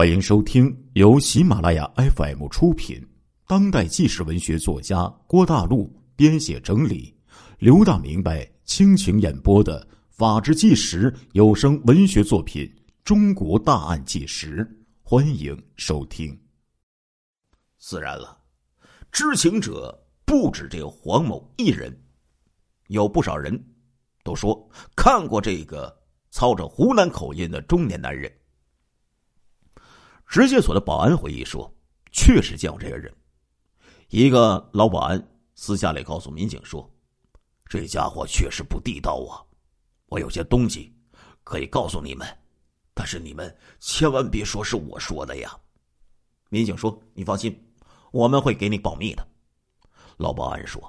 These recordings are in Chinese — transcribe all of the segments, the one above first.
欢迎收听由喜马拉雅 FM 出品、当代纪实文学作家郭大陆编写整理、刘大明白倾情演播的《法制纪实》有声文学作品《中国大案纪实》，欢迎收听。自然了，知情者不止这个黄某一人，有不少人都说看过这个操着湖南口音的中年男人。直接所的保安回忆说：“确实见过这个人。”一个老保安私下里告诉民警说：“这家伙确实不地道啊！我有些东西可以告诉你们，但是你们千万别说是我说的呀。”民警说：“你放心，我们会给你保密的。”老保安说：“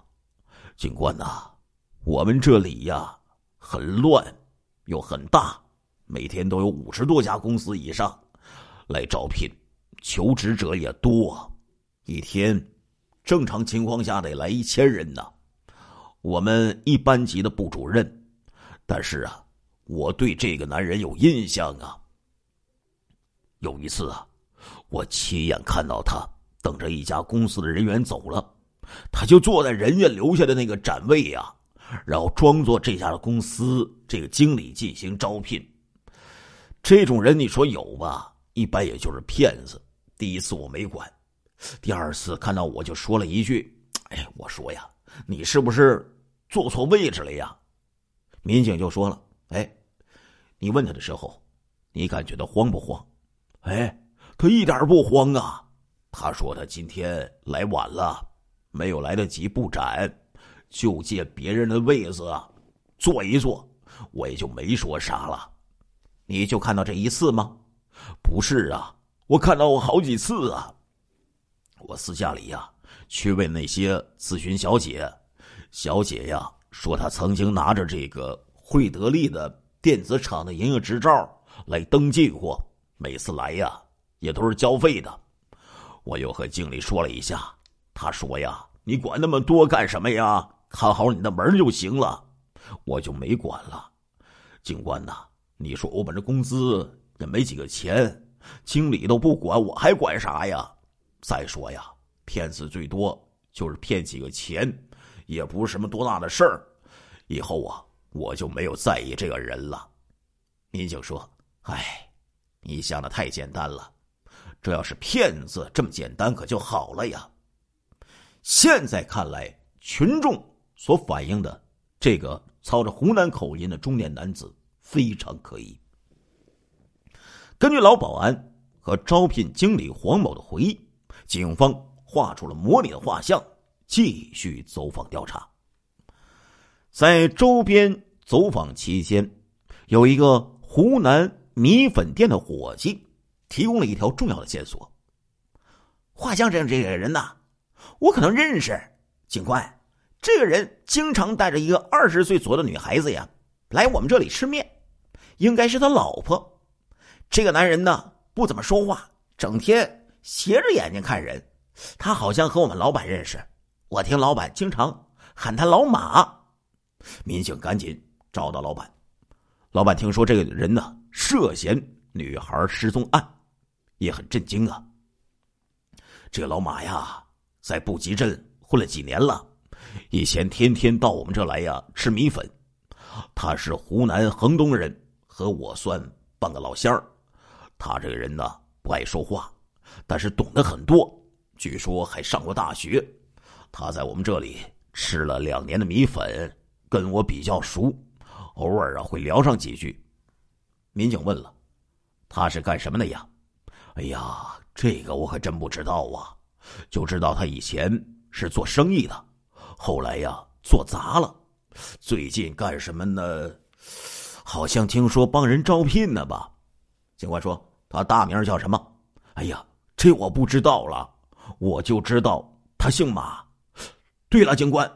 警官呐，我们这里呀很乱，又很大，每天都有五十多家公司以上。”来招聘，求职者也多，一天正常情况下得来一千人呢。我们一班级的部主任，但是啊，我对这个男人有印象啊。有一次啊，我亲眼看到他等着一家公司的人员走了，他就坐在人家留下的那个展位呀，然后装作这家的公司这个经理进行招聘。这种人你说有吧？一般也就是骗子。第一次我没管，第二次看到我就说了一句：“哎，我说呀，你是不是坐错位置了呀？”民警就说了：“哎，你问他的时候，你感觉到慌不慌？”哎，他一点不慌啊。他说他今天来晚了，没有来得及布展，就借别人的位子坐一坐，我也就没说啥了。你就看到这一次吗？不是啊，我看到过好几次啊。我私下里呀，去问那些咨询小姐，小姐呀说她曾经拿着这个惠德利的电子厂的营业执照来登记过，每次来呀也都是交费的。我又和经理说了一下，他说呀：“你管那么多干什么呀？看好你的门就行了。”我就没管了。警官呐，你说我把这工资？也没几个钱，经理都不管，我还管啥呀？再说呀，骗子最多就是骗几个钱，也不是什么多大的事儿。以后啊，我就没有在意这个人了。民警说：“哎，你想的太简单了，这要是骗子这么简单，可就好了呀。”现在看来，群众所反映的这个操着湖南口音的中年男子非常可疑。根据老保安和招聘经理黄某的回忆，警方画出了模拟的画像，继续走访调查。在周边走访期间，有一个湖南米粉店的伙计提供了一条重要的线索。画像上这个人呐，我可能认识。警官，这个人经常带着一个二十岁左右的女孩子呀，来我们这里吃面，应该是他老婆。这个男人呢，不怎么说话，整天斜着眼睛看人。他好像和我们老板认识，我听老板经常喊他老马。民警赶紧找到老板，老板听说这个人呢涉嫌女孩失踪案，也很震惊啊。这个老马呀，在布吉镇混了几年了，以前天天到我们这来呀吃米粉。他是湖南衡东人，和我算半个老乡儿。他这个人呢，不爱说话，但是懂得很多。据说还上过大学。他在我们这里吃了两年的米粉，跟我比较熟，偶尔啊会聊上几句。民警问了：“他是干什么的呀？”“哎呀，这个我可真不知道啊，就知道他以前是做生意的，后来呀做砸了，最近干什么呢？好像听说帮人招聘呢吧？”警官说。他大名叫什么？哎呀，这我不知道了，我就知道他姓马。对了，警官，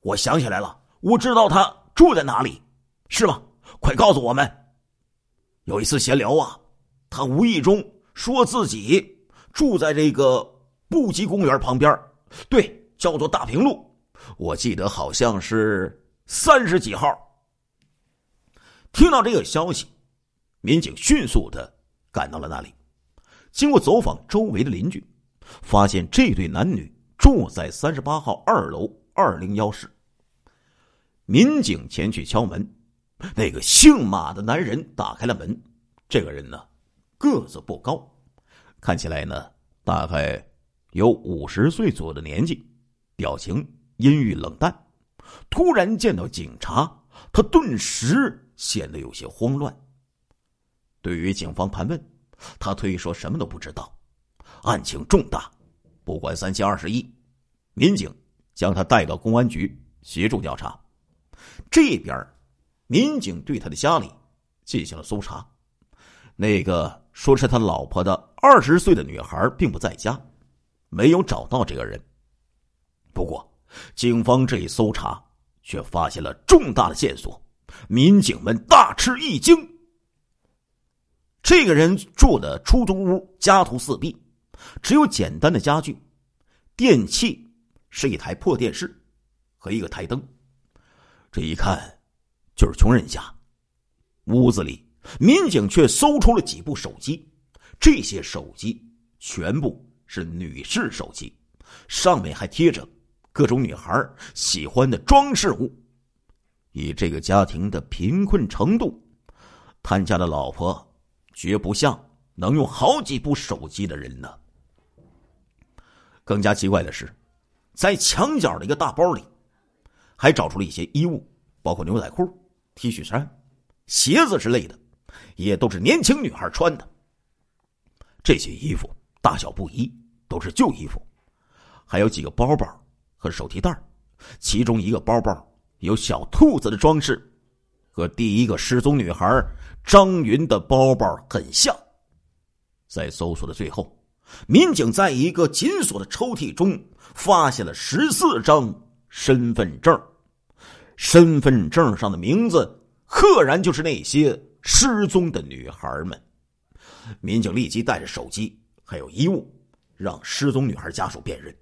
我想起来了，我知道他住在哪里，是吗？快告诉我们。有一次闲聊啊，他无意中说自己住在这个布吉公园旁边，对，叫做大平路，我记得好像是三十几号。听到这个消息，民警迅速的。赶到了那里，经过走访周围的邻居，发现这对男女住在三十八号二楼二零幺室。民警前去敲门，那个姓马的男人打开了门。这个人呢，个子不高，看起来呢大概有五十岁左右的年纪，表情阴郁冷淡。突然见到警察，他顿时显得有些慌乱。对于警方盘问，他推说什么都不知道。案情重大，不管三七二十一，民警将他带到公安局协助调查。这边，民警对他的家里进行了搜查。那个说是他老婆的二十岁的女孩并不在家，没有找到这个人。不过，警方这一搜查却发现了重大的线索，民警们大吃一惊。这个人住的出租屋家徒四壁，只有简单的家具，电器是一台破电视和一个台灯。这一看，就是穷人家。屋子里。民警却搜出了几部手机，这些手机全部是女士手机，上面还贴着各种女孩喜欢的装饰物。以这个家庭的贫困程度，他家的老婆绝不像能用好几部手机的人呢。更加奇怪的是，在墙角的一个大包里，还找出了一些衣物，包括牛仔裤、T 恤衫、鞋子之类的。也都是年轻女孩穿的。这些衣服大小不一，都是旧衣服。还有几个包包和手提袋其中一个包包有小兔子的装饰，和第一个失踪女孩张云的包包很像。在搜索的最后，民警在一个紧锁的抽屉中发现了十四张身份证，身份证上的名字赫然就是那些。失踪的女孩们，民警立即带着手机还有衣物，让失踪女孩家属辨认。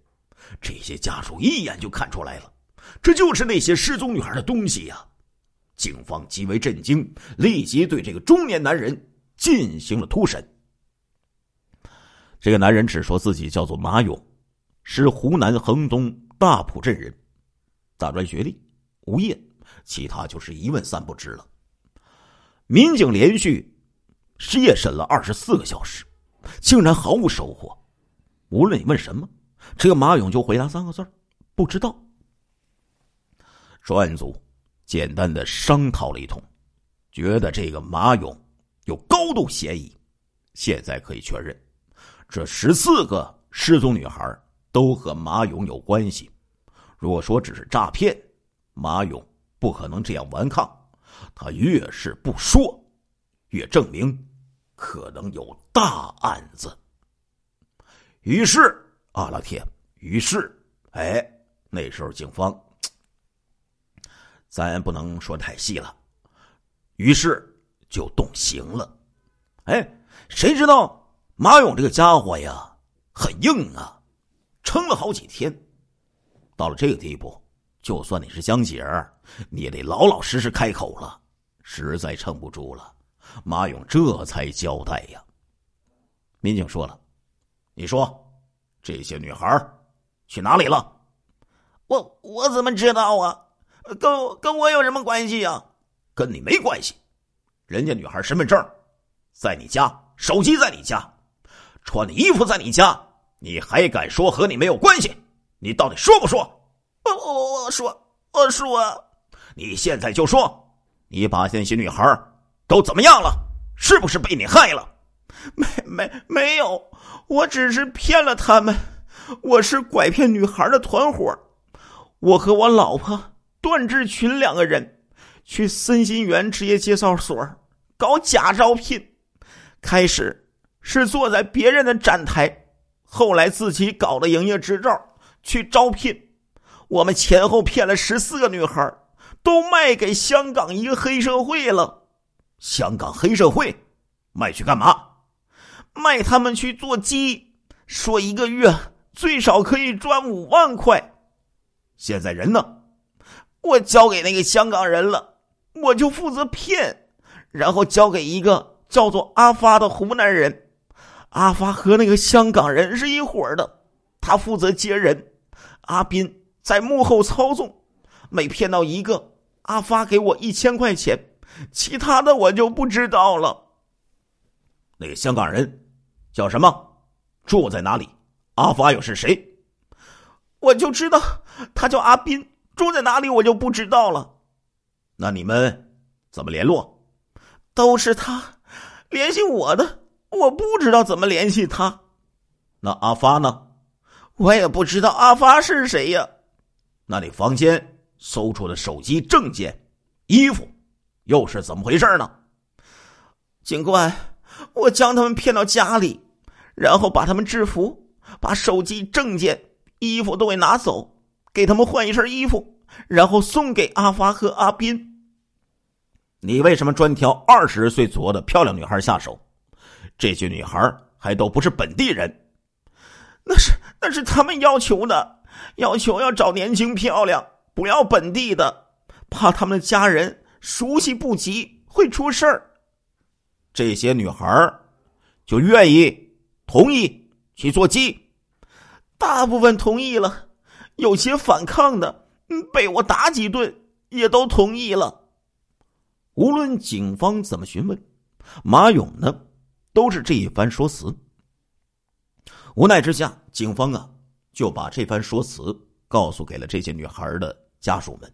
这些家属一眼就看出来了，这就是那些失踪女孩的东西呀！警方极为震惊，立即对这个中年男人进行了突审。这个男人只说自己叫做马勇，是湖南衡东大浦镇人，大专学历，无业，其他就是一问三不知了。民警连续夜审了二十四个小时，竟然毫无收获。无论你问什么，这个马勇就回答三个字不知道。专案组简单的商讨了一通，觉得这个马勇有高度嫌疑。现在可以确认，这十四个失踪女孩都和马勇有关系。如果说只是诈骗，马勇不可能这样顽抗。他越是不说，越证明可能有大案子。于是，阿拉铁，于是，哎，那时候警方，咱不能说太细了。于是就动刑了。哎，谁知道马勇这个家伙呀，很硬啊，撑了好几天。到了这个地步，就算你是江姐儿。你也得老老实实开口了，实在撑不住了，马勇这才交代呀。民警说了：“你说，这些女孩去哪里了？”我我怎么知道啊？跟跟我有什么关系呀？跟你没关系，人家女孩身份证在你家，手机在你家，穿的衣服在你家，你还敢说和你没有关系？你到底说不说？我我我说我说。你现在就说，你把那些女孩都怎么样了？是不是被你害了？没没没有，我只是骗了他们。我是拐骗女孩的团伙。我和我老婆段志群两个人去森新园职业介绍所搞假招聘。开始是坐在别人的展台，后来自己搞了营业执照去招聘。我们前后骗了十四个女孩。都卖给香港一个黑社会了，香港黑社会卖去干嘛？卖他们去做鸡，说一个月最少可以赚五万块。现在人呢？我交给那个香港人了，我就负责骗，然后交给一个叫做阿发的湖南人。阿发和那个香港人是一伙的，他负责接人，阿斌在幕后操纵。每骗到一个，阿发给我一千块钱，其他的我就不知道了。那个香港人叫什么？住在哪里？阿发又是谁？我就知道他叫阿斌，住在哪里我就不知道了。那你们怎么联络？都是他联系我的，我不知道怎么联系他。那阿发呢？我也不知道阿发是谁呀。那你房间搜出的手机、证件、衣服，又是怎么回事呢？警官，我将他们骗到家里，然后把他们制服，把手机、证件。衣服都给拿走，给他们换一身衣服，然后送给阿发和阿斌。你为什么专挑二十岁左右的漂亮女孩下手？这些女孩还都不是本地人。那是那是他们要求的，要求要找年轻漂亮，不要本地的，怕他们的家人熟悉不及会出事儿。这些女孩就愿意同意去做鸡。大部分同意了，有些反抗的，被我打几顿，也都同意了。无论警方怎么询问，马勇呢，都是这一番说辞。无奈之下，警方啊，就把这番说辞告诉给了这些女孩的家属们。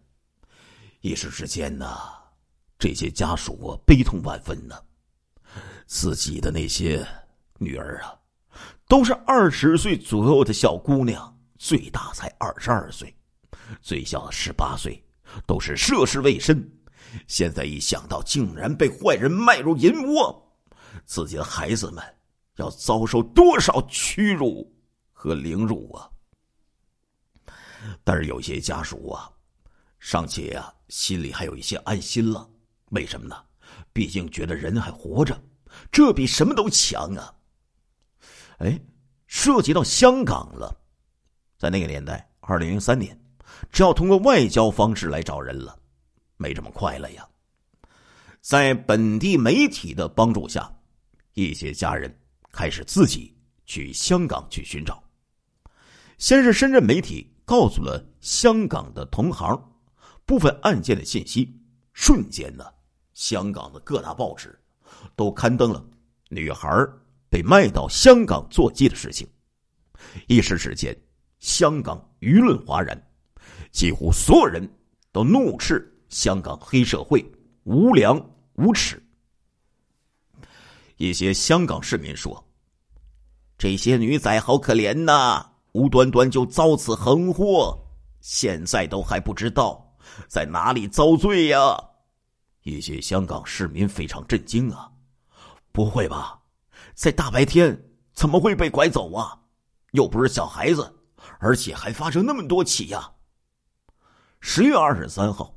一时之间呢，这些家属啊，悲痛万分呢，自己的那些女儿啊。都是二十岁左右的小姑娘，最大才二十二岁，最小十八岁，都是涉世未深。现在一想到竟然被坏人卖入淫窝，自己的孩子们要遭受多少屈辱和凌辱啊！但是有些家属啊，尚且呀，心里还有一些安心了。为什么呢？毕竟觉得人还活着，这比什么都强啊！哎，涉及到香港了，在那个年代，二零零三年，只要通过外交方式来找人了，没这么快了呀。在本地媒体的帮助下，一些家人开始自己去香港去寻找。先是深圳媒体告诉了香港的同行部分案件的信息，瞬间呢，香港的各大报纸都刊登了女孩被卖到香港做鸡的事情，一时之间，香港舆论哗然，几乎所有人都怒斥香港黑社会无良无耻。一些香港市民说：“这些女仔好可怜呐，无端端就遭此横祸，现在都还不知道在哪里遭罪呀。”一些香港市民非常震惊啊，不会吧？在大白天怎么会被拐走啊？又不是小孩子，而且还发生那么多起呀！十月二十三号，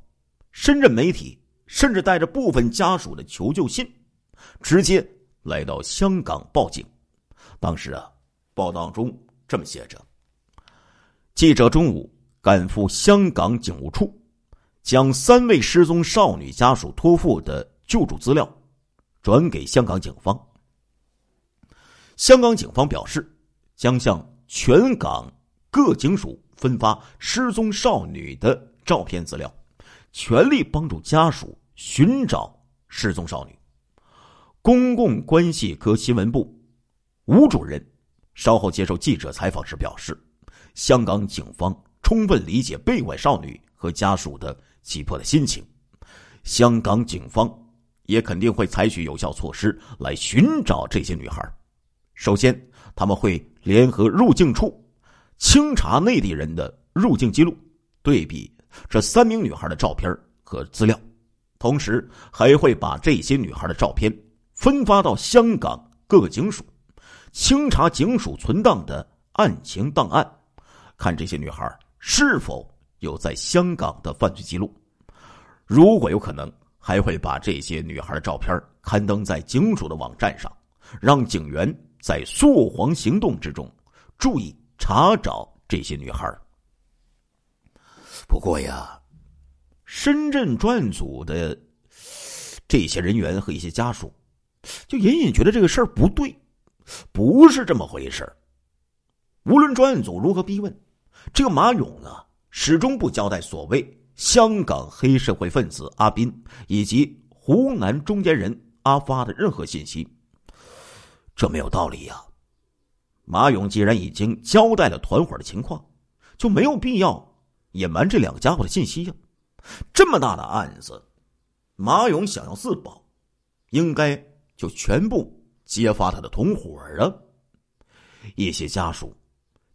深圳媒体甚至带着部分家属的求救信，直接来到香港报警。当时啊，报道中这么写着：记者中午赶赴香港警务处，将三位失踪少女家属托付的救助资料转给香港警方。香港警方表示，将向全港各警署分发失踪少女的照片资料，全力帮助家属寻找失踪少女。公共关系科新闻部吴主任稍后接受记者采访时表示，香港警方充分理解被拐少女和家属的急迫的心情，香港警方也肯定会采取有效措施来寻找这些女孩。首先，他们会联合入境处清查内地人的入境记录，对比这三名女孩的照片和资料，同时还会把这些女孩的照片分发到香港各个警署，清查警署存档的案情档案，看这些女孩是否有在香港的犯罪记录。如果有可能，还会把这些女孩的照片刊登在警署的网站上，让警员。在溯黄行动之中，注意查找这些女孩。不过呀，深圳专案组的这些人员和一些家属，就隐隐觉得这个事儿不对。不是这么回事无论专案组如何逼问，这个马勇啊，始终不交代所谓香港黑社会分子阿斌以及湖南中间人阿发的任何信息。这没有道理呀！马勇既然已经交代了团伙的情况，就没有必要隐瞒这两个家伙的信息呀。这么大的案子，马勇想要自保，应该就全部揭发他的同伙啊！一些家属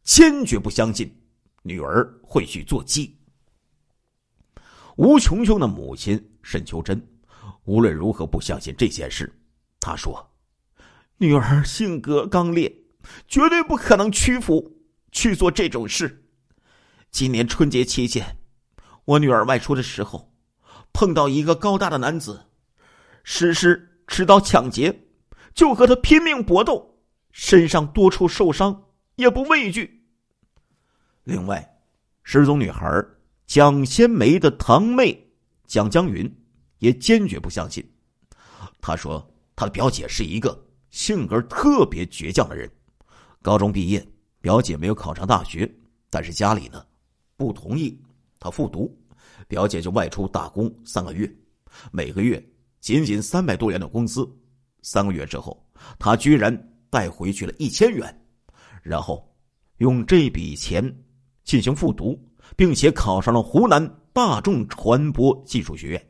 坚决不相信女儿会去做鸡。吴琼琼的母亲沈秋珍无论如何不相信这件事，她说：“女儿性格刚烈，绝对不可能屈服去做这种事。今年春节期间。”我女儿外出的时候，碰到一个高大的男子，实施持刀抢劫，就和他拼命搏斗，身上多处受伤，也不畏惧。另外，失踪女孩蒋先梅的堂妹蒋江云也坚决不相信。她说，她的表姐是一个性格特别倔强的人。高中毕业，表姐没有考上大学，但是家里呢，不同意。她复读，表姐就外出打工三个月，每个月仅仅三百多元的工资。三个月之后，他居然带回去了一千元，然后用这笔钱进行复读，并且考上了湖南大众传播技术学院。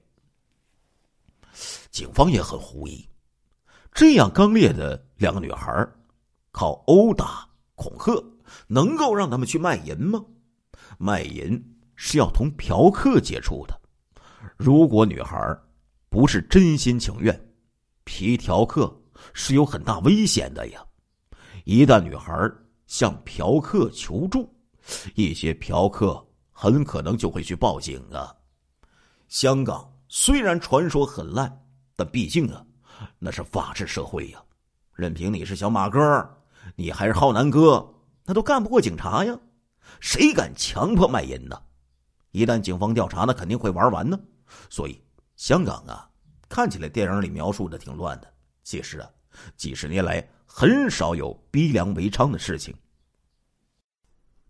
警方也很狐疑，这样刚烈的两个女孩，靠殴打恐吓，能够让他们去卖淫吗？卖淫。是要同嫖客接触的，如果女孩不是真心情愿，皮条客是有很大危险的呀。一旦女孩向嫖客求助，一些嫖客很可能就会去报警啊。香港虽然传说很烂，但毕竟啊，那是法治社会呀。任凭你是小马哥，你还是浩南哥，那都干不过警察呀。谁敢强迫卖淫呢？一旦警方调查，那肯定会玩完呢。所以，香港啊，看起来电影里描述的挺乱的，其实啊，几十年来很少有逼良为娼的事情。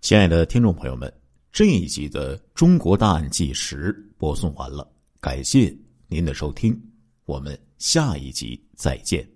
亲爱的听众朋友们，这一集的《中国大案纪实》播送完了，感谢您的收听，我们下一集再见。